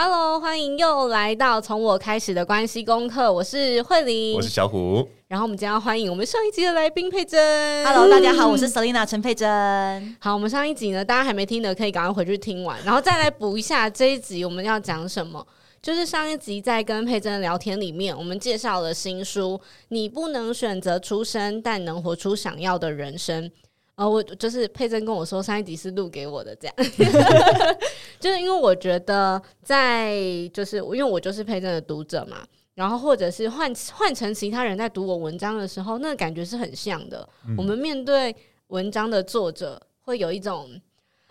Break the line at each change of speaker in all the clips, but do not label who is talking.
Hello，欢迎又来到从我开始的关系功课。我是慧玲，
我是小虎。
然后我们将要欢迎我们上一集的来宾佩珍。
Hello，大家好，我是 Selina 陈佩珍。
好，我们上一集呢，大家还没听的可以赶快回去听完，然后再来补一下这一集我们要讲什么。就是上一集在跟佩珍聊天里面，我们介绍了新书《你不能选择出生，但能活出想要的人生》。呃，我就是佩珍跟我说，上一集是录给我的，这样，就是因为我觉得在就是因为我就是佩珍的读者嘛，然后或者是换换成其他人在读我文章的时候，那个感觉是很像的。嗯、我们面对文章的作者，会有一种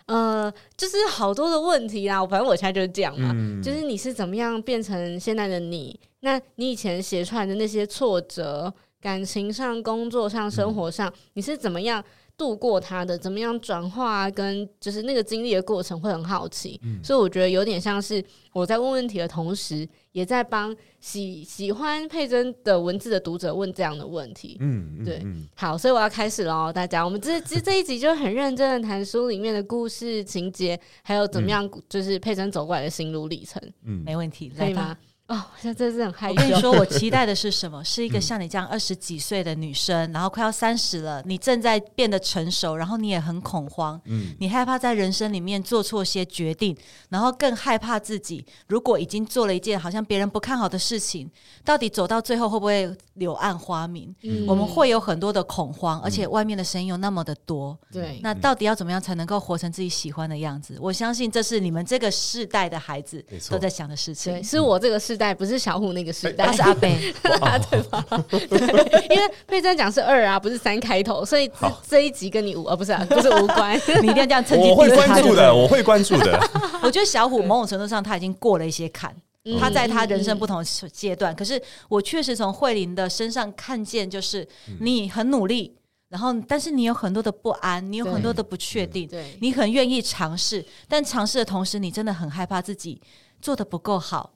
呃，就是好多的问题啊。反正我现在就是这样嘛，嗯、就是你是怎么样变成现在的你？那你以前写出来的那些挫折，感情上、工作上、生活上，嗯、你是怎么样？度过他的怎么样转化，跟就是那个经历的过程会很好奇，嗯、所以我觉得有点像是我在问问题的同时，也在帮喜喜欢佩珍的文字的读者问这样的问题。嗯，对，嗯、好，所以我要开始喽，大家，我们这 这这一集就很认真的谈书里面的故事情节，还有怎么样，就是佩珍走过来的心路历程。嗯，
没问题，
可以吗？哦，现在真是很害羞。
我跟你说，我期待的是什么？是一个像你这样二十几岁的女生，然后快要三十了，你正在变得成熟，然后你也很恐慌，嗯，你害怕在人生里面做错些决定，然后更害怕自己如果已经做了一件好像别人不看好的事情，到底走到最后会不会柳暗花明？嗯，我们会有很多的恐慌，而且外面的声音又那么的多，
对，
那到底要怎么样才能够活成自己喜欢的样子？我相信这是你们这个世代的孩子都在想的事情，
对，是我这个世代，不是小虎。那个时代，
他是阿伯，
哇对吧？对，因为佩珍讲是二啊，不是三开头，所以这这一集跟你无，啊，不是，啊，不是无关。你一定要这样趁机。
我会关注的，我会关注的。
我觉得小虎某种程度上他已经过了一些坎，他在他人生不同阶段。可是我确实从慧玲的身上看见，就是你很努力，然后但是你有很多的不安，你有很多的不确定，对，你很愿意尝试，但尝试的同时，你真的很害怕自己做的不够好。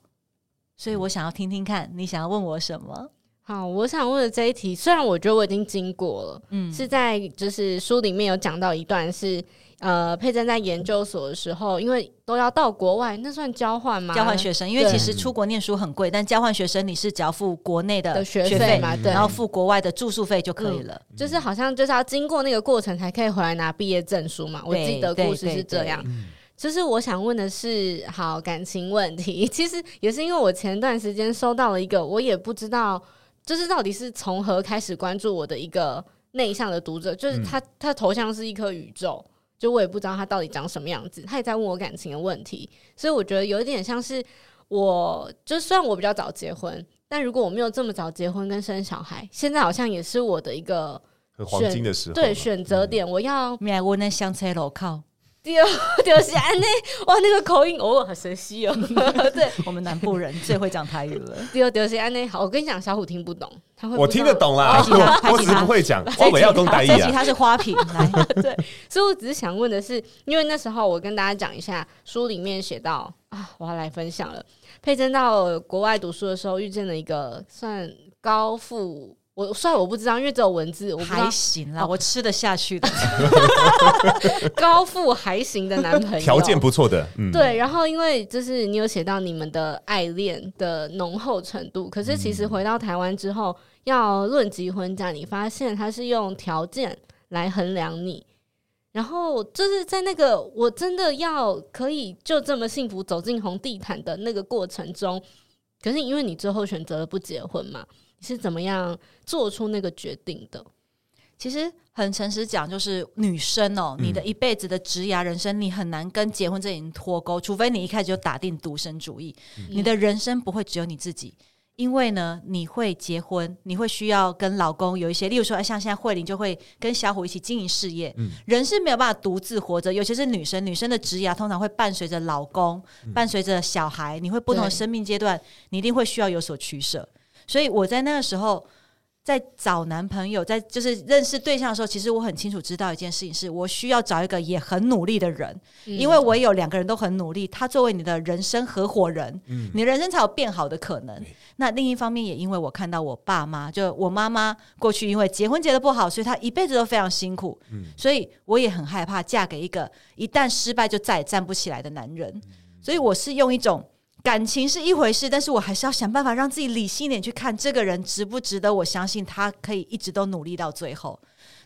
所以我想要听听看你想要问我什么？
好，我想问的这一题，虽然我觉得我已经经过了，嗯，是在就是书里面有讲到一段是，呃，佩珍在研究所的时候，因为都要到国外，那算交换吗？
交换学生，因为其实出国念书很贵，但交换学生你是只要付国内的学费嘛，对，然后付国外的住宿费就可以了，嗯，就是好像就是要经过那个过程才可以回来拿毕业证书嘛。我记得故事是这样。就是我想问的是，好，感情问题，其实也是因为我前段时间收到了一个，我也不知道，就是到底是从何开始关注我的一个内向的读者，就是他，他头像是一颗宇宙，就我也不知道他到底长什么样子，他也在问我感情的问题，所以我觉得有一点像是我，就虽然我比较早结婚，但如果我没有这么早结婚跟生小孩，现在好像也是我的一个
黄金的时候，
对，选择点，我要
买我那香车路口。
丢 丢是安内哇，那个口音哦，好熟悉哦。对，
我们南部人最会讲台语了。
丢丢是安内好，我跟你讲，小虎听不懂，他会。
我听得懂啦，我只是不会讲。我要懂台语啊。
他是花瓶，来，
对。所以我只是想问的是，因为那时候我跟大家讲一下，书里面写到啊，我要来分享了。佩珍到国外读书的时候，遇见了一个算高富。我虽然我不知道，因为只有文字，我
还行啦，哦、我吃得下去的。
高富还行的男朋友，
条件不错的，嗯，
对。然后因为就是你有写到你们的爱恋的浓厚程度，可是其实回到台湾之后，要论及婚嫁，你发现他是用条件来衡量你。然后就是在那个我真的要可以就这么幸福走进红地毯的那个过程中，可是因为你最后选择了不结婚嘛。是怎么样做出那个决定的？
其实很诚实讲，就是女生哦，嗯、你的一辈子的职涯人生，你很难跟结婚这件脱钩，除非你一开始就打定独身主义。嗯、你的人生不会只有你自己，因为呢，你会结婚，你会需要跟老公有一些，例如说，像现在慧玲就会跟小虎一起经营事业。嗯、人是没有办法独自活着，尤其是女生，女生的职涯通常会伴随着老公，嗯、伴随着小孩，你会不同的生命阶段，你一定会需要有所取舍。所以我在那个时候在找男朋友，在就是认识对象的时候，其实我很清楚知道一件事情，是我需要找一个也很努力的人，嗯、因为我有两个人都很努力，他作为你的人生合伙人，嗯、你人生才有变好的可能。嗯、那另一方面，也因为我看到我爸妈，就我妈妈过去因为结婚结的不好，所以她一辈子都非常辛苦，嗯、所以我也很害怕嫁给一个一旦失败就再也站不起来的男人，嗯、所以我是用一种。感情是一回事，但是我还是要想办法让自己理性一点去看这个人值不值得我相信他可以一直都努力到最后。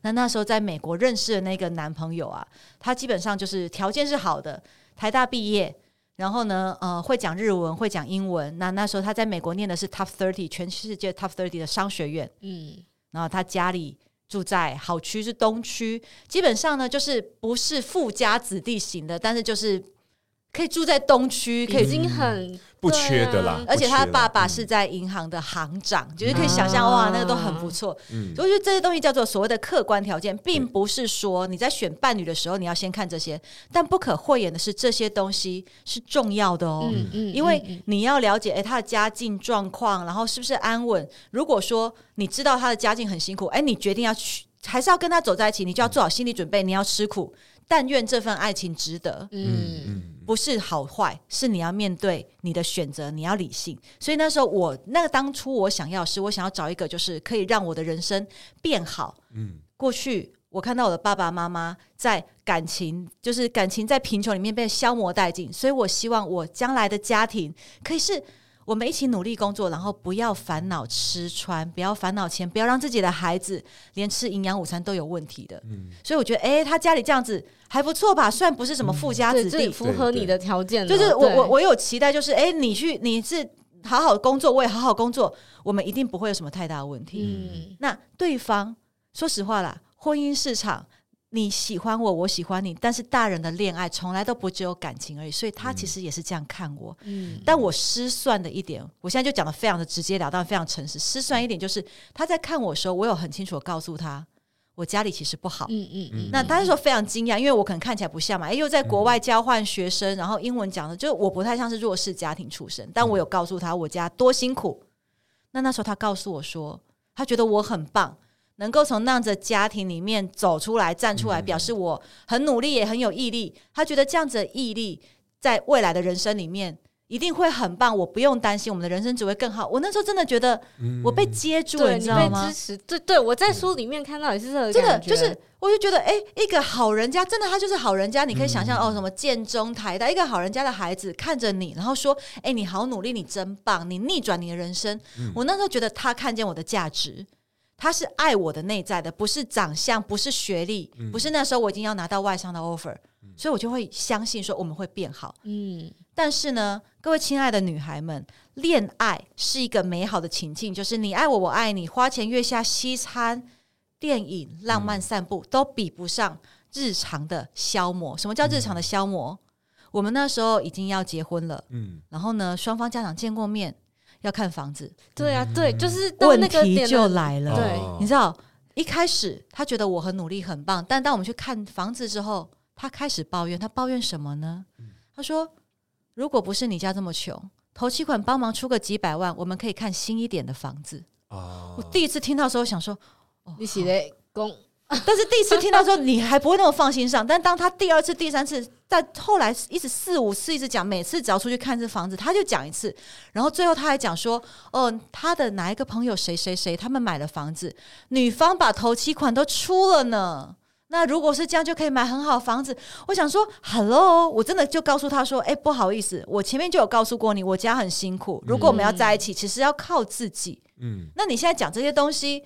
那那时候在美国认识的那个男朋友啊，他基本上就是条件是好的，台大毕业，然后呢，呃，会讲日文，会讲英文。那那时候他在美国念的是 Top Thirty 全世界 Top Thirty 的商学院，嗯，然后他家里住在好区是东区，基本上呢就是不是富家子弟型的，但是就是。可以住在东区，可以
已经很
不缺的啦。
而且他爸爸是在银行的行长，就是可以想象哇，那个都很不错。嗯，所以我觉得这些东西叫做所谓的客观条件，并不是说你在选伴侣的时候你要先看这些，但不可讳言的是这些东西是重要的哦。嗯嗯，因为你要了解，哎，他的家境状况，然后是不是安稳。如果说你知道他的家境很辛苦，哎，你决定要去，还是要跟他走在一起，你就要做好心理准备，你要吃苦。但愿这份爱情值得。嗯，不是好坏，是你要面对你的选择，你要理性。所以那时候我那个当初我想要是，我想要找一个就是可以让我的人生变好。嗯，过去我看到我的爸爸妈妈在感情，就是感情在贫穷里面被消磨殆尽，所以我希望我将来的家庭可以是。我们一起努力工作，然后不要烦恼吃穿，不要烦恼钱，不要让自己的孩子连吃营养午餐都有问题的。嗯，所以我觉得，哎，他家里这样子还不错吧？虽然不是什么富家子弟，
嗯、符合你的条件，
就是我我我有期待，就是哎，你去你是好好工作，我也好好工作，我们一定不会有什么太大的问题。嗯，那对方说实话啦，婚姻市场。你喜欢我，我喜欢你，但是大人的恋爱从来都不只有感情而已，所以他其实也是这样看我。嗯，但我失算的一点，我现在就讲的非常的直截了当，非常诚实。失算一点就是他在看我的时候，我有很清楚的告诉他，我家里其实不好。嗯嗯嗯。那他那时候非常惊讶，因为我可能看起来不像嘛，哎，又在国外交换学生，然后英文讲的，就我不太像是弱势家庭出身，但我有告诉他我家多辛苦。那那时候他告诉我说，他觉得我很棒。能够从那样子的家庭里面走出来、站出来，表示我很努力，也很有毅力。他觉得这样子的毅力，在未来的人生里面一定会很棒。我不用担心，我们的人生只会更好。我那时候真的觉得，我被接住了，你知道吗？
支持，对对，我在书里面看到也是这个，
真的就是，我就觉得，哎，一个好人家，真的他就是好人家。你可以想象哦，什么建中、台大，一个好人家的孩子看着你，然后说，哎，你好努力，你真棒，你逆转你的人生。我那时候觉得他看见我的价值。他是爱我的内在的，不是长相，不是学历，嗯、不是那时候我已经要拿到外商的 offer，嗯、所以我就会相信说我们会变好。嗯，但是呢，各位亲爱的女孩们，恋爱是一个美好的情境，就是你爱我，我爱你，花前月下西餐、电影、浪漫散步，嗯、都比不上日常的消磨。什么叫日常的消磨？嗯、我们那时候已经要结婚了，嗯，然后呢，双方家长见过面。要看房子，
对啊，对，就是到那个点
问题就来了。
对，
你知道，一开始他觉得我很努力，很棒，但当我们去看房子之后，他开始抱怨。他抱怨什么呢？他说：“如果不是你家这么穷，头期款帮忙出个几百万，我们可以看新一点的房子。”哦我第一次听到的时候，想说：“
哦，你写的公。”
但是第一次听到说你还不会那么放心上，但当他第二次、第三次，在后来一直四五次一直讲，每次只要出去看这房子，他就讲一次，然后最后他还讲说，哦，他的哪一个朋友谁谁谁，他们买了房子，女方把头期款都出了呢。那如果是这样，就可以买很好房子。我想说，Hello，我真的就告诉他说，哎，不好意思，我前面就有告诉过你，我家很辛苦，如果我们要在一起，其实要靠自己。嗯，那你现在讲这些东西。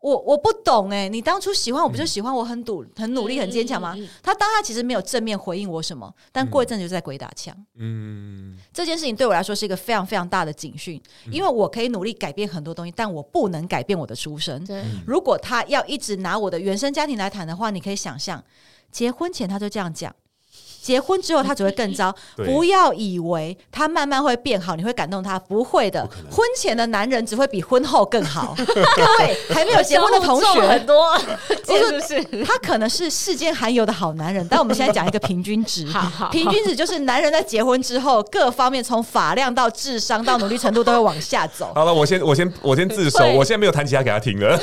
我我不懂哎、欸，你当初喜欢我不就喜欢我很努很努力很坚强吗？嗯嗯嗯、他当下其实没有正面回应我什么，但过一阵就在鬼打墙。嗯，这件事情对我来说是一个非常非常大的警讯，嗯、因为我可以努力改变很多东西，但我不能改变我的出身。对如果他要一直拿我的原生家庭来谈的话，你可以想象，结婚前他就这样讲。结婚之后，他只会更糟。不要以为他慢慢会变好，你会感动他，不会的。婚前的男人只会比婚后更好。各位还没有结婚的同学 很多，就 是他可能是世间罕有的好男人，但我们现在讲一个平均值。平均值就是男人在结婚之后，各方面从发量到智商到努力程度都会往下走。
好了，我先我先我先自首，我现在没有弹吉他给他听了。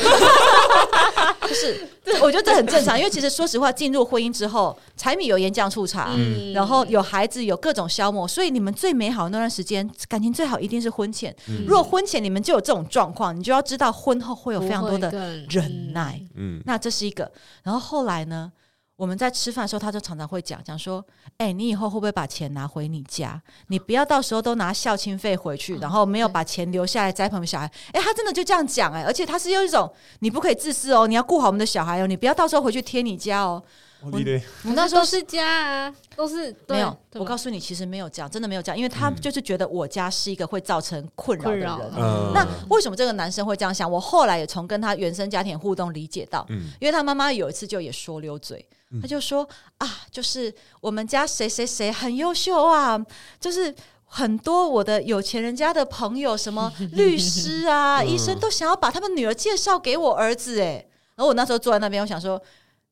就是，我觉得这很正常，因为其实说实话，进入婚姻之后，柴米油盐酱醋茶，嗯，然后有孩子，有各种消磨，所以你们最美好的那段时间，感情最好一定是婚前。嗯、如果婚前你们就有这种状况，你就要知道婚后会有非常多的忍耐。嗯，那这是一个。然后后来呢，我们在吃饭的时候，他就常常会讲讲说：“哎、欸，你以后会不会把钱拿回你家？你不要到时候都拿孝亲费回去，然后没有把钱留下来栽培我们小孩。”哎，他真的就这样讲哎，而且他是用一种你不可以自私哦，你要顾好我们的小孩哦，你不要到时候回去贴你家哦。
我我
那时候是家啊，都是
没有。我告诉你，其实没有这样，真的没有这样，因为他就是觉得我家是一个会造成困扰的人。
嗯、
那为什么这个男生会这样想？我后来也从跟他原生家庭互动理解到，嗯、因为他妈妈有一次就也说溜嘴，嗯、他就说啊，就是我们家谁谁谁很优秀啊，就是很多我的有钱人家的朋友，什么 律师啊、医生都想要把他们女儿介绍给我儿子，哎，然后我那时候坐在那边，我想说。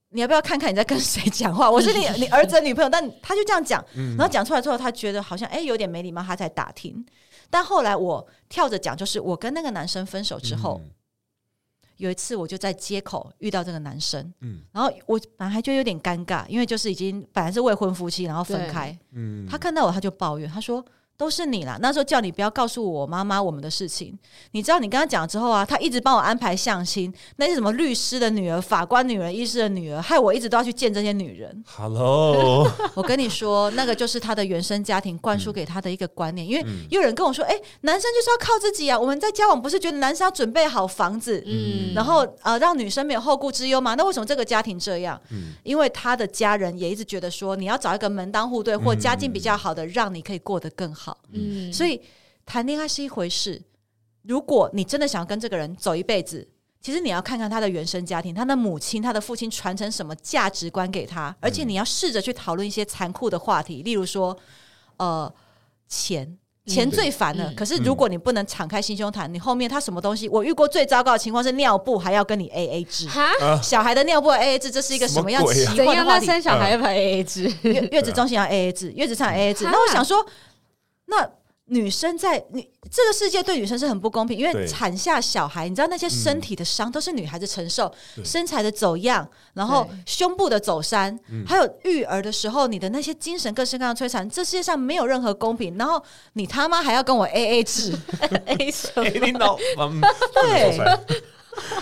你要不要看看你在跟谁讲话？我是你 你儿子的女朋友，但他就这样讲，然后讲出来之后，他觉得好像哎、欸、有点没礼貌，他才打听。但后来我跳着讲，就是我跟那个男生分手之后，有一次我就在街口遇到这个男生，然后我本来还觉得有点尴尬，因为就是已经本来是未婚夫妻，然后分开，他看到我他就抱怨，他说。都是你啦！那时候叫你不要告诉我妈妈我们的事情。你知道你跟他讲了之后啊，他一直帮我安排相亲，那些什么律师的女儿、法官女儿、医师的女儿，害我一直都要去见这些女人。
Hello，
我跟你说，那个就是他的原生家庭灌输给他的一个观念。嗯、因为有人跟我说，哎、欸，男生就是要靠自己啊！我们在交往不是觉得男生要准备好房子，嗯，然后呃让女生没有后顾之忧吗？那为什么这个家庭这样？嗯，因为他的家人也一直觉得说，你要找一个门当户对或家境比较好的，让你可以过得更好。好，嗯，所以谈恋爱是一回事。如果你真的想要跟这个人走一辈子，其实你要看看他的原生家庭，他的母亲、他的父亲传承什么价值观给他，而且你要试着去讨论一些残酷的话题，例如说，呃，钱。钱最烦了，嗯、可是如果你不能敞开心胸谈，嗯、你后面他什么东西？我遇过最糟糕的情况是尿布还要跟你 A A 制，哈小孩的尿布 A A 制，这是一个什么样奇怪的话题？
生小孩要 A A 制，
月月子中心要 A A 制，月子上 A A 制。那我想说，那。女生在你这个世界对女生是很不公平，因为产下小孩，你知道那些身体的伤都是女孩子承受，身材的走样，然后胸部的走山，还有育儿的时候你的那些精神各式各样的摧残，这世界上没有任何公平。然后你他妈还要跟我 A A 制，A 什么？对，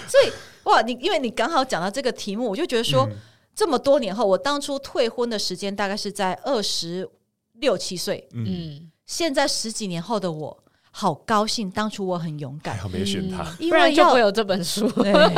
所以哇，你因为你刚好讲到这个题目，我就觉得说，这么多年后，我当初退婚的时间大概是在二十六七岁，嗯。现在十几年后的我，好高兴，当初我很勇敢，
没选他，
因为就会有这本书。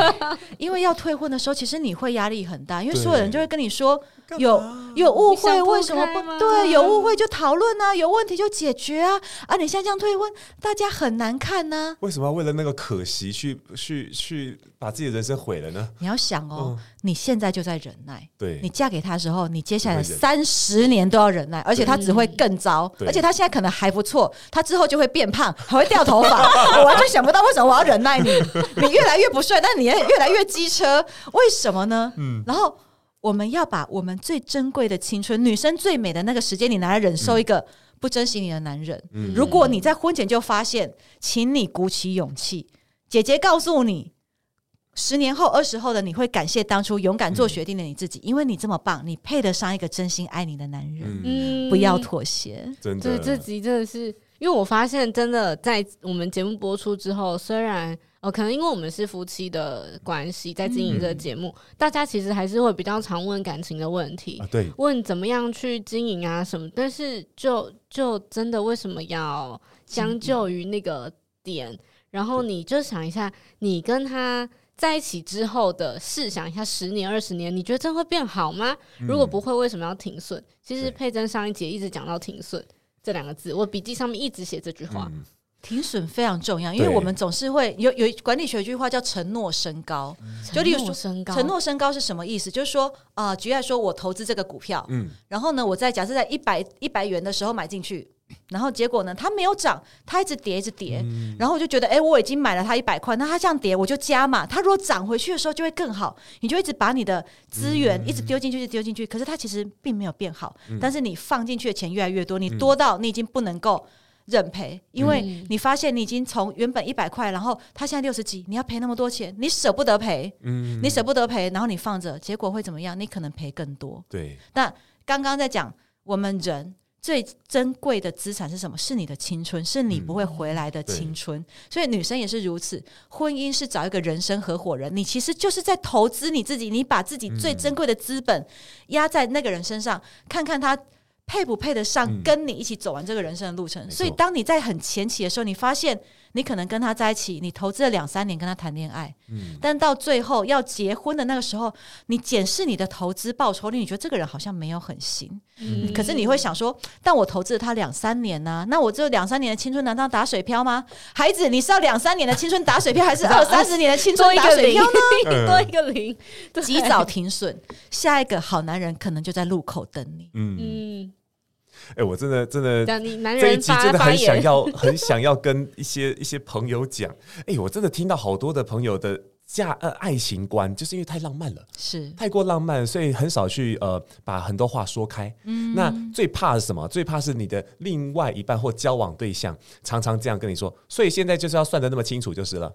因为要退婚的时候，其实你会压力很大，因为所有人就会跟你说。有有误会，为什么不对？有误会就讨论啊，有问题就解决啊！啊，你现在这样退婚，大家很难看呢。
为什么要为了那个可惜去去去把自己的人生毁了呢？
你要想哦，你现在就在忍耐。
对，
你嫁给他的时候，你接下来三十年都要忍耐，而且他只会更糟。而且他现在可能还不错，他之后就会变胖，还会掉头发。我完全想不到为什么我要忍耐你。你越来越不帅，但你也越来越机车，为什么呢？嗯，然后。我们要把我们最珍贵的青春，女生最美的那个时间，你拿来忍受一个不珍惜你的男人。嗯、如果你在婚前就发现，请你鼓起勇气。姐姐告诉你，十年后、二十后的你会感谢当初勇敢做决定的你自己，嗯、因为你这么棒，你配得上一个真心爱你的男人。嗯，不要妥协。
真的，
对，这集真的是，因为我发现，真的在我们节目播出之后，虽然。哦，可能因为我们是夫妻的关系，在经营这个节目，嗯、大家其实还是会比较常问感情的问题，
啊、对，
问怎么样去经营啊什么。但是就就真的为什么要将就于那个点？嗯、然后你就想一下，你跟他在一起之后的试想一下，十年、二十年，你觉得真会变好吗？嗯、如果不会，为什么要停损？其实佩珍上一节一直讲到停损这两个字，我笔记上面一直写这句话。嗯
停损非常重要，因为我们总是会有有管理学一句话叫承诺升高，就例如说承诺升高是什么意思？就是说啊，举例来说，我投资这个股票，嗯，然后呢，我在假设在一百一百元的时候买进去，然后结果呢，它没有涨，它一直跌，一直跌，然后我就觉得，哎，我已经买了它一百块，那它这样跌，我就加嘛，它如果涨回去的时候就会更好，你就一直把你的资源一直丢进去，就丢进去，可是它其实并没有变好，但是你放进去的钱越来越多，你多到你已经不能够。认赔，因为你发现你已经从原本一百块，然后他现在六十几，你要赔那么多钱，你舍不得赔，嗯，你舍不得赔，然后你放着，结果会怎么样？你可能赔更多。
对。
那刚刚在讲，我们人最珍贵的资产是什么？是你的青春，是你不会回来的青春。嗯、所以女生也是如此，婚姻是找一个人生合伙人，你其实就是在投资你自己，你把自己最珍贵的资本压在那个人身上，看看他。配不配得上跟你一起走完这个人生的路程？嗯、所以，当你在很前期的时候，你发现你可能跟他在一起，你投资了两三年跟他谈恋爱，嗯，但到最后要结婚的那个时候，你检视你的投资报酬率，你觉得这个人好像没有很行，嗯，可是你会想说，但我投资了他两三年呢、啊，那我这两三年的青春难道打水漂吗？孩子，你是要两三年的青春打水漂，还是 二三十年的青春打水漂呢？
多一个零，
及早停损，下一个好男人可能就在路口等你，
嗯。嗯哎、欸，我真的真的，
你男人
这一集真的很想要，很想要跟一些一些朋友讲。哎、欸，我真的听到好多的朋友的价呃爱情观，就是因为太浪漫了，
是
太过浪漫，所以很少去呃把很多话说开。嗯，那最怕是什么？最怕是你的另外一半或交往对象常常这样跟你说，所以现在就是要算的那么清楚就是了。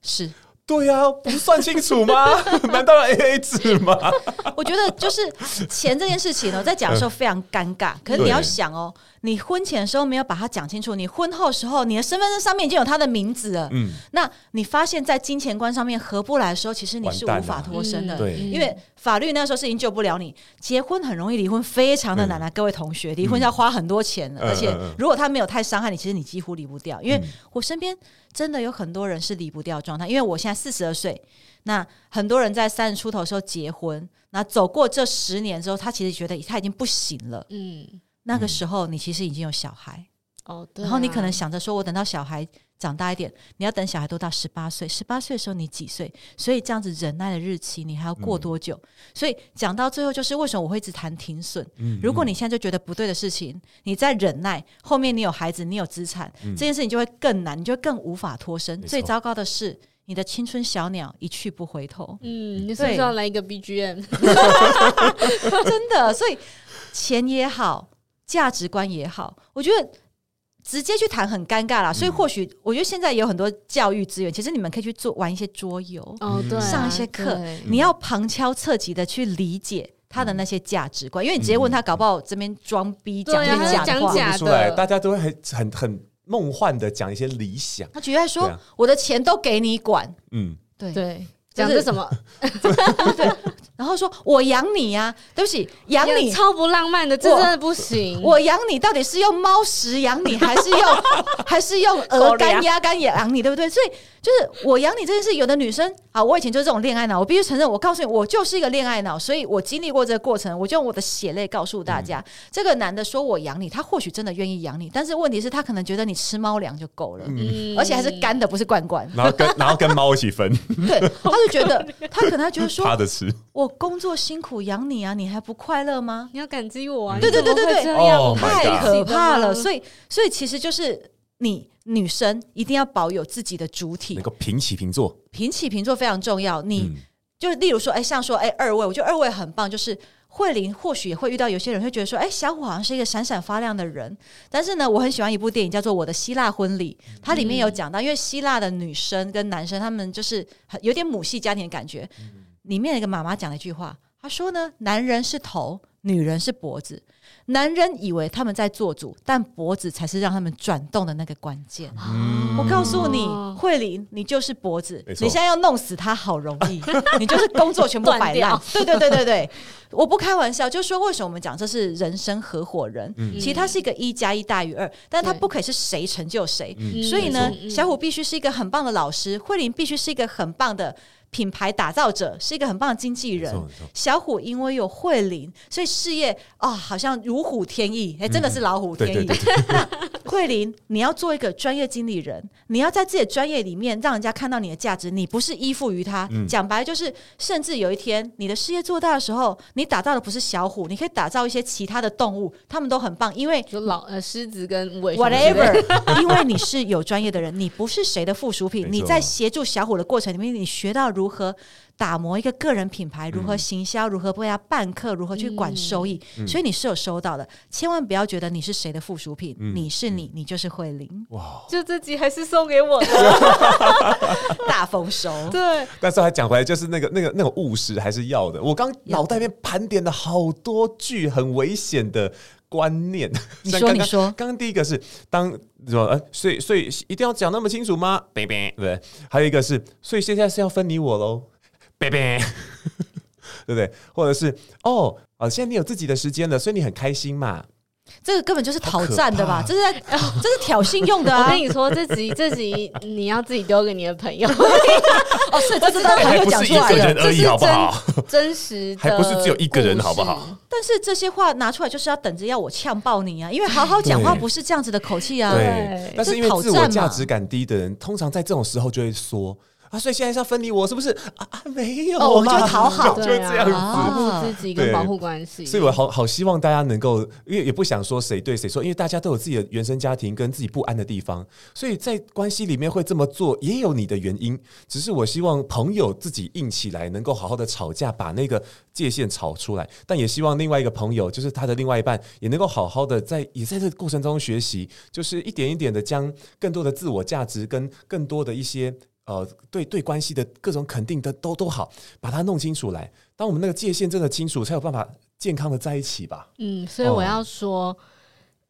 是。
对呀、啊，不算清楚吗？难道要 A A 制吗？
我觉得就是钱这件事情呢，在讲的时候非常尴尬。可是你要想哦，你婚前的时候没有把它讲清楚，你婚后的时候，你的身份证上面已经有他的名字了。嗯，那你发现在金钱观上面合不来的时候，其实你是无法脱身的。对，因为法律那时候是已经救不了你。结婚很容易离婚，非常的难啊，各位同学，离婚要花很多钱，而且如果他没有太伤害你，其实你几乎离不掉。因为我身边。真的有很多人是离不掉状态，因为我现在四十二岁，那很多人在三十出头的时候结婚，那走过这十年之后，他其实觉得他已经不行了。嗯，那个时候你其实已经有小孩
哦，对啊，
然后你可能想着说，我等到小孩长大一点，你要等小孩都到十八岁，十八岁的时候你几岁？所以这样子忍耐的日期，你还要过多久？嗯，所以讲到最后，就是为什么我会一直谈停损？嗯，如果你现在就觉得不对的事情，你在忍耐，后面你有孩子，你有资产，嗯，这件事情就会更难，你就更无法脱身。最糟糕的是，你的青春小鸟一去不回头。
嗯，你是不是要来一个 BGM？
真的，所以钱也好，价值观也好，我觉得。直接去谈很尴尬啦，所以或许我觉得现在也有很多教育资源，其实你们可以去做玩一些桌游，哦，对，上一些课，你要旁敲侧击的去理解他的那些价值观，因为你直接问他，搞不好这边装逼讲一些假话。
出来，大家都会很很很梦幻的讲一些理想。
他觉得说，我的钱都给你管，
嗯，
对。
对，讲的是什么？
对。然后说：“我养你呀、啊，对不起，养你
超不浪漫的，这真的不行。
我养你到底是用猫食养你，还是用 还是用鹅肝鸭肝也养你，对不对？所以就是我养你这件事，有的女生啊，我以前就是这种恋爱脑，我必须承认，我告诉你，我就是一个恋爱脑，所以我经历过这个过程，我就用我的血泪告诉大家，嗯、这个男的说我养你，他或许真的愿意养你，但是问题是，他可能觉得你吃猫粮就够了，嗯、而且还是干的，不是罐罐，
然后跟 然后跟猫一起分，
对，他就觉得他可能他觉得说
他的吃我。
工作辛苦养你啊，你还不快乐吗？
你要感激我啊！
对对对对对，
这样、
oh、
太可怕了。所以，所以其实就是你女生一定要保有自己的主体，
能够平起平坐。
平起平坐非常重要。你、嗯、就例如说，哎，像说，哎，二位，我觉得二位很棒。就是慧玲或许也会遇到有些人会觉得说，哎，小虎好像是一个闪闪发亮的人。但是呢，我很喜欢一部电影叫做《我的希腊婚礼》，它里面有讲到，因为希腊的女生跟男生他们就是有点母系家庭的感觉。嗯里面有一个妈妈讲了一句话，她说呢：“男人是头，女人是脖子。男人以为他们在做主，但脖子才是让他们转动的那个关键。嗯”我告诉你，慧玲，你就是脖子。你现在要弄死他好容易，你就是工作全部摆烂。掉对对对对对，我不开玩笑，就是说为什么我们讲这是人生合伙人？嗯、其实它是一个一加一大于二，但它不可以是谁成就谁。对所以呢，嗯、小虎必须是一个很棒的老师，慧玲必须是一个很棒的。品牌打造者是一个很棒的经纪人，小虎因为有慧玲，所以事业啊、哦、好像如虎添翼，哎，真的是老虎添翼。那慧玲，你要做一个专业经理人，你要在自己的专业里面让人家看到你的价值，你不是依附于他。讲、嗯、白就是，甚至有一天你的事业做大的时候，你打造的不是小虎，你可以打造一些其他的动物，他们都很棒，因为
就老呃狮子跟尾
whatever，因为你是有专业的人，你不是谁的附属品，你在协助小虎的过程里面，你学到。如何打磨一个个人品牌？如何行销？如何为他办课？如何去管收益？嗯、所以你是有收到的，千万不要觉得你是谁的附属品。嗯、你是你，你就是慧玲。哇！
就这集还是送给我的
大丰收。
对，
但是还讲回来，就是那个那个那个务实还是要的。我刚脑袋里面盘点了好多句很危险的观念。
你说，你说，
刚刚第一个是当什么？呃，所以所以一定要讲那么清楚吗？对不对？还有一个是，所以现在是要分你我喽，对不对？或者是哦，啊，现在你有自己的时间了，所以你很开心嘛？
这个根本就是讨战的吧？这是在，这是挑衅用的啊！
我跟你说，这集 这集你要自己丢给你的朋友。
哦，是，这是他朋友讲出来的，
而已，好不好？
真实的，
还不是只有一个人，好不好？
但是这些话拿出来就是要等着要我呛爆你啊！因为好好讲话不是这样子的口气啊。
对，但是因为自我价值感低的人，通常在这种时候就会说。啊，所以现在是要分离我，是不是啊？啊，没有，
哦、我们就 讨好，
就这样子，保
护自己跟保护关系。
所以我好好希望大家能够，因为也不想说谁对谁错，因为大家都有自己的原生家庭跟自己不安的地方，所以在关系里面会这么做，也有你的原因。只是我希望朋友自己硬起来，能够好好的吵架，把那个界限吵出来。但也希望另外一个朋友，就是他的另外一半，也能够好好的在也在这个过程中学习，就是一点一点的将更多的自我价值跟更多的一些。呃，对对，关系的各种肯定的都都好，把它弄清楚来。当我们那个界限真的清楚，才有办法健康的在一起吧。
嗯，所以我要说。嗯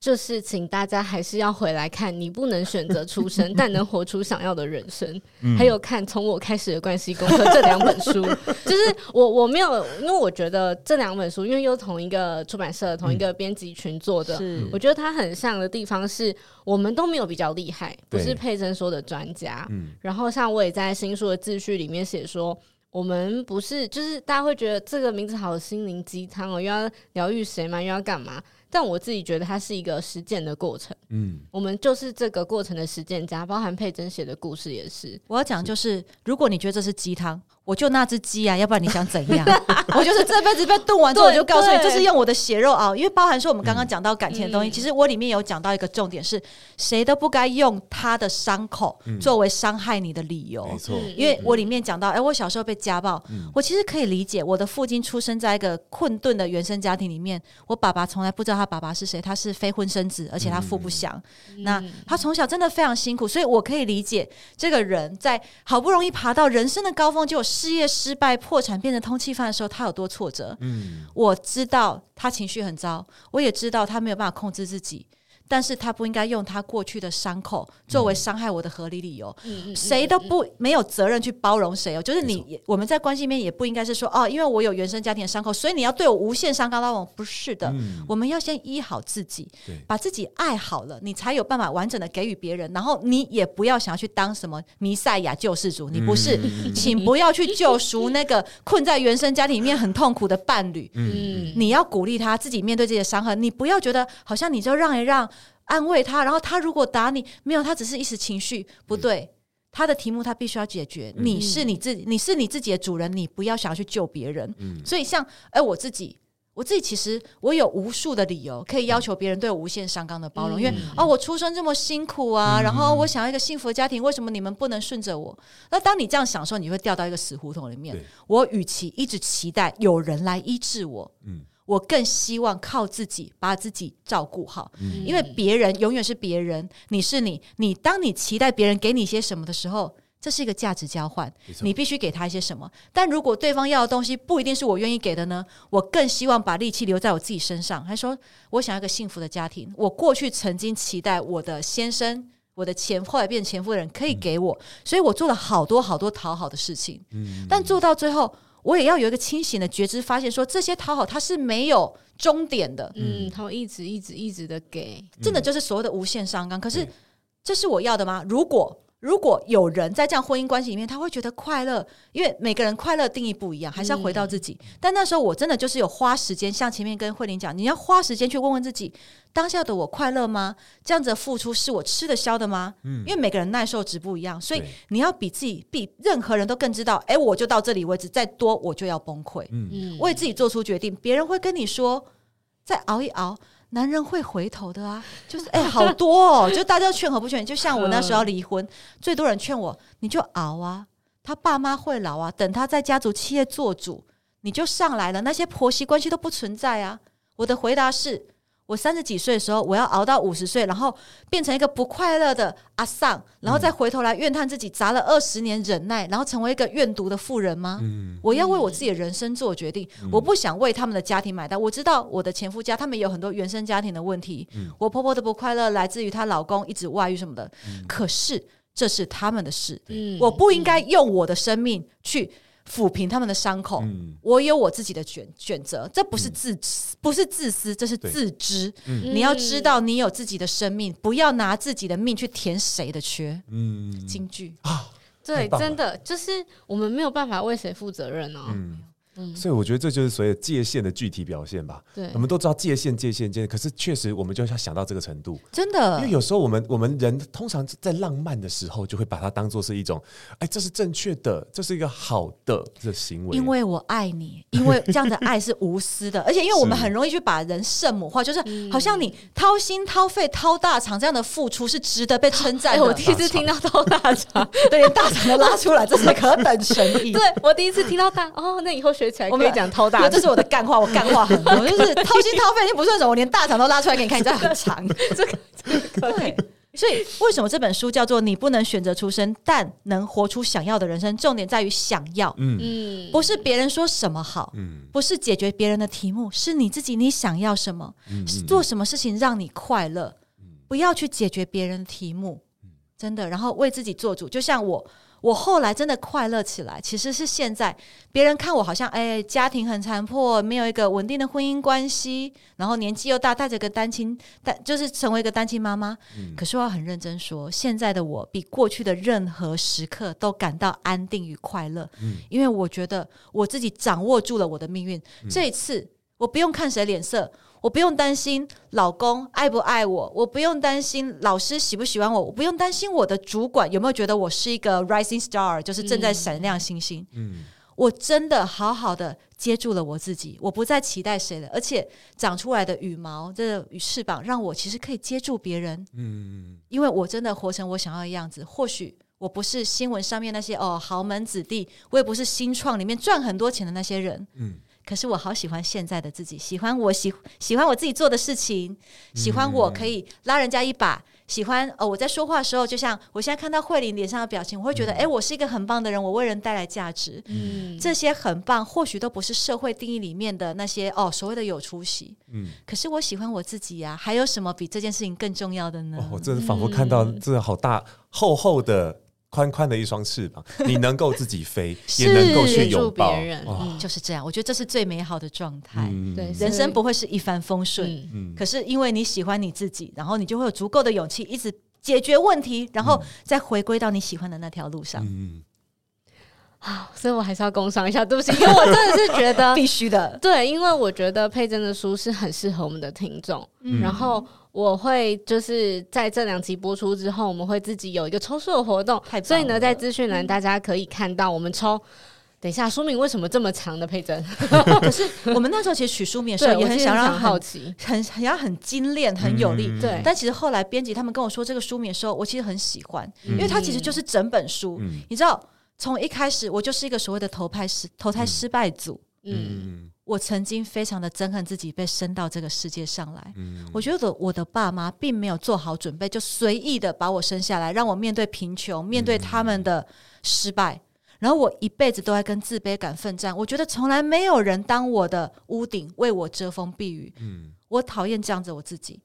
就是请大家还是要回来看，你不能选择出生，但能活出想要的人生。嗯、还有看从我开始的关系功课这两本书，就是我我没有，因为我觉得这两本书，因为又同一个出版社、同一个编辑群做的，嗯、我觉得它很像的地方是我们都没有比较厉害，不是佩珍说的专家。嗯、然后像我也在新书的自序里面写说，我们不是，就是大家会觉得这个名字好心灵鸡汤哦，又要疗愈谁嘛？又要干嘛？但我自己觉得它是一个实践的过程，嗯，我们就是这个过程的实践家，包含佩珍写的故事也是。
我要讲就是，如果你觉得这是鸡汤。我就那只鸡啊，要不然你想怎样？我就是这辈子被炖完之后，我就告诉你，这是用我的血肉熬。因为包含说我们刚刚讲到感情的东西，嗯、其实我里面有讲到一个重点是，谁都不该用他的伤口作为伤害你的理由。没错、嗯，因为我里面讲到，哎、欸，我小时候被家暴，嗯、我其实可以理解，我的父亲出生在一个困顿的原生家庭里面，我爸爸从来不知道他爸爸是谁，他是非婚生子，而且他父不详。嗯、那他从小真的非常辛苦，所以我可以理解这个人在好不容易爬到人生的高峰，就有。事业失败、破产、变成通缉犯的时候，他有多挫折？嗯，我知道他情绪很糟，我也知道他没有办法控制自己。但是他不应该用他过去的伤口作为伤害我的合理理由。嗯，谁都不没有责任去包容谁哦。就是你，我们在关系里面也不应该是说哦，因为我有原生家庭的伤口，所以你要对我无限上纲到我。不是的，我们要先医好自己，把自己爱好了，你才有办法完整的给予别人。然后你也不要想要去当什么弥赛亚救世主，你不是，请不要去救赎那个困在原生家庭里面很痛苦的伴侣。嗯，你要鼓励他自己面对这些伤痕，你不要觉得好像你就让一让。安慰他，然后他如果打你，没有，他只是一时情绪不对。他的题目他必须要解决。你是你自己，你是你自己的主人，你不要想要去救别人。所以像哎，我自己，我自己其实我有无数的理由可以要求别人对我无限上纲的包容，因为哦，我出生这么辛苦啊，然后我想要一个幸福的家庭，为什么你们不能顺着我？那当你这样想的时候，你会掉到一个死胡同里面。我与其一直期待有人来医治我，嗯。我更希望靠自己把自己照顾好，嗯、因为别人永远是别人，你是你。你当你期待别人给你些什么的时候，这是一个价值交换，你必须给他一些什么。但如果对方要的东西不一定是我愿意给的呢？我更希望把力气留在我自己身上。还说我想要一个幸福的家庭，我过去曾经期待我的先生、我的前后来变前夫的人可以给我，嗯、所以我做了好多好多讨好的事情，嗯、但做到最后。我也要有一个清醒的觉知，发现说这些讨好它是没有终点的，
嗯，他会一直一直一直的给，
真的就是所谓的无限上纲。可是这是我要的吗？如果。如果有人在这样婚姻关系里面，他会觉得快乐，因为每个人快乐定义不一样，还是要回到自己。嗯、但那时候我真的就是有花时间，像前面跟慧玲讲，你要花时间去问问自己，当下的我快乐吗？这样子的付出是我吃得消的吗？嗯，因为每个人耐受值不一样，所以你要比自己比任何人都更知道，哎，我就到这里为止，再多我就要崩溃。嗯，为自己做出决定，别人会跟你说，再熬一熬。男人会回头的啊，就是哎、欸，好多哦，就大家劝和不劝，就像我那时候离婚，最多人劝我，你就熬啊，他爸妈会老啊，等他在家族企业做主，你就上来了，那些婆媳关系都不存在啊。我的回答是，我三十几岁的时候，我要熬到五十岁，然后变成一个不快乐的阿桑，然后再回头来怨叹自己砸了二十年忍耐，然后成为一个怨毒的妇人吗？嗯、我要为我自己的人生做决定，嗯、我不想为他们的家庭买单。我知道我的前夫家他们也有很多原生家庭的问题，嗯、我婆婆的不快乐来自于她老公一直外遇什么的，嗯、可是这是他们的事，嗯、我不应该用我的生命去。抚平他们的伤口，嗯、我有我自己的选选择，这不是自、嗯、不是自私，这是自知。嗯、你要知道，你有自己的生命，不要拿自己的命去填谁的缺。嗯，京剧。啊，
对，真的就是我们没有办法为谁负责任哦。
嗯所以我觉得这就是所谓界限的具体表现吧。对，我们都知道界限、界限、界限，可是确实我们就要想到这个程度，
真的。
因为有时候我们我们人通常在浪漫的时候，就会把它当做是一种，哎，这是正确的，这是一个好的的行为。
因为我爱你，因为这样的爱是无私的，而且因为我们很容易去把人圣母化，就是好像你掏心掏肺掏大肠这样的付出是值得被称赞的。
我第一次听到掏大肠，
对，连大肠都拉出来，这是何等神意！
对我第一次听到大哦，那以后学。我没讲偷大，
这是我的干话，我干话很多，就是掏心掏肺，你不算什么，我连大肠都拉出来给你看，你这很长，这个对。所以为什么这本书叫做“你不能选择出生，但能活出想要的人生”？重点在于想要，嗯，不是别人说什么好，嗯，不是解决别人的题目，是你自己，你想要什么，嗯，做什么事情让你快乐，不要去解决别人的题目，真的，然后为自己做主，就像我。我后来真的快乐起来，其实是现在别人看我好像哎，家庭很残破，没有一个稳定的婚姻关系，然后年纪又大，带着个单亲，但就是成为一个单亲妈妈。嗯、可是我要很认真说，现在的我比过去的任何时刻都感到安定与快乐，嗯、因为我觉得我自己掌握住了我的命运。嗯、这一次我不用看谁脸色。我不用担心老公爱不爱我，我不用担心老师喜不喜欢我，我不用担心我的主管有没有觉得我是一个 rising star，就是正在闪亮星星。嗯，我真的好好的接住了我自己，我不再期待谁了，而且长出来的羽毛，这个翅膀让我其实可以接住别人。嗯，因为我真的活成我想要的样子。或许我不是新闻上面那些哦豪门子弟，我也不是新创里面赚很多钱的那些人。嗯。可是我好喜欢现在的自己，喜欢我喜喜欢我自己做的事情，喜欢我可以拉人家一把，喜欢哦我在说话的时候，就像我现在看到慧玲脸上的表情，我会觉得哎、嗯，我是一个很棒的人，我为人带来价值，嗯，这些很棒，或许都不是社会定义里面的那些哦所谓的有出息，嗯，可是我喜欢我自己呀、啊，还有什么比这件事情更重要的呢？哦、我
真的仿佛看到这个好大厚厚的。宽宽的一双翅膀，你能够自己飞，也能够去拥抱别人，
就是这样。我觉得这是最美好的状态。对，人生不会是一帆风顺，嗯，可是因为你喜欢你自己，然后你就会有足够的勇气，一直解决问题，然后再回归到你喜欢的那条路上。嗯，
好，所以我还是要工商一下，对不起，因为我真的是觉得
必须的。
对，因为我觉得佩珍的书是很适合我们的听众，然后。我会就是在这两集播出之后，我们会自己有一个抽书的活动，所以呢，在资讯栏大家可以看到我们抽。嗯、等一下，书名为什么这么长的佩珍？
可是我们那时候其实取书名的时候也很想让很好奇，很很要很精炼、很有力。对、嗯，但其实后来编辑他们跟我说这个书名的时候，我其实很喜欢，嗯、因为它其实就是整本书。嗯、你知道，从一开始我就是一个所谓的投胎失投胎失败组。嗯。嗯我曾经非常的憎恨自己被生到这个世界上来，嗯、我觉得我的爸妈并没有做好准备，就随意的把我生下来，让我面对贫穷，面对他们的失败，嗯、然后我一辈子都在跟自卑感奋战。我觉得从来没有人当我的屋顶，为我遮风避雨。嗯、我讨厌这样子我自己。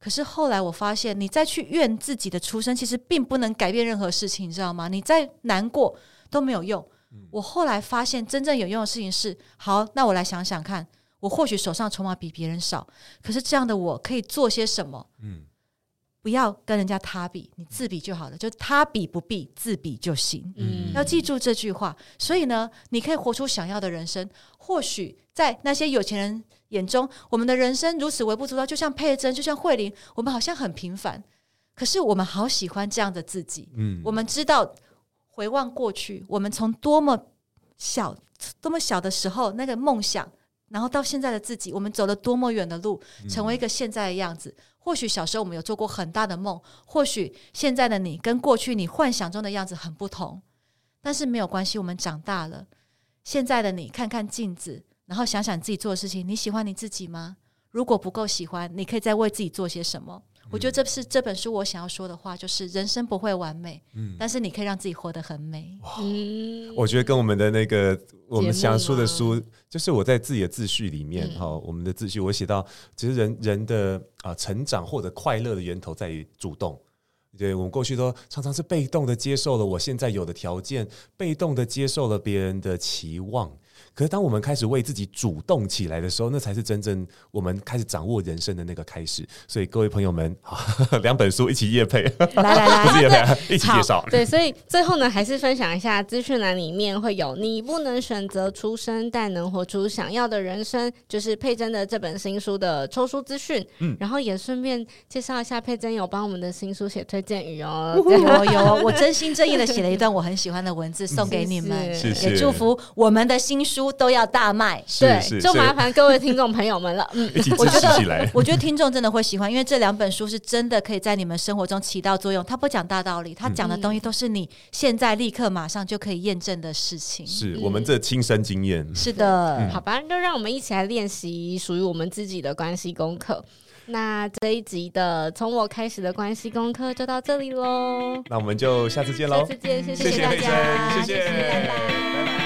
可是后来我发现，你再去怨自己的出生，其实并不能改变任何事情，你知道吗？你再难过都没有用。我后来发现，真正有用的事情是：好，那我来想想看，我或许手上筹码比别人少，可是这样的我可以做些什么？嗯，不要跟人家他比，你自比就好了，就他比不必，自比就行。嗯，要记住这句话。所以呢，你可以活出想要的人生。或许在那些有钱人眼中，我们的人生如此微不足道，就像佩珍，就像慧玲，我们好像很平凡，可是我们好喜欢这样的自己。嗯，我们知道。回望过去，我们从多么小、多么小的时候那个梦想，然后到现在的自己，我们走了多么远的路，成为一个现在的样子。嗯、或许小时候我们有做过很大的梦，或许现在的你跟过去你幻想中的样子很不同，但是没有关系，我们长大了。现在的你看看镜子，然后想想自己做的事情，你喜欢你自己吗？如果不够喜欢，你可以再为自己做些什么。我觉得这是这本书我想要说的话，就是人生不会完美，嗯，但是你可以让自己活得很美。
嗯，我觉得跟我们的那个我们想说的书，就是我在自己的自序里面哈，我们的自序我写到，其实人人的啊成长或者快乐的源头在于主动。对，我们过去都常常是被动的接受了我现在有的条件，被动的接受了别人的期望。可是，当我们开始为自己主动起来的时候，那才是真正我们开始掌握人生的那个开始。所以，各位朋友们，两本书一起夜配，
来 来来，
不是业配，一起介绍。
对，所以最后呢，还是分享一下资讯栏里面会有“你不能选择出生，但能活出想要的人生”，就是佩珍的这本新书的抽书资讯。嗯，然后也顺便介绍一下，佩珍有帮我们的新书写推荐语哦。
有 有，我真心真意的写了一段我很喜欢的文字送给你们，
谢谢，
也祝福我们的新书。都要大卖，
对，就麻烦各位听众朋友们了。嗯，
我觉得，我觉得听众真的会喜欢，因为这两本书是真的可以在你们生活中起到作用。他不讲大道理，他讲的东西都是你现在立刻马上就可以验证的事情。
是我们这亲身经验。
是的，
好吧，就让我们一起来练习属于我们自己的关系功课。那这一集的从我开始的关系功课就到这里喽。
那我们就下次见喽，
下次见，谢谢大家，
谢谢，谢谢，拜拜。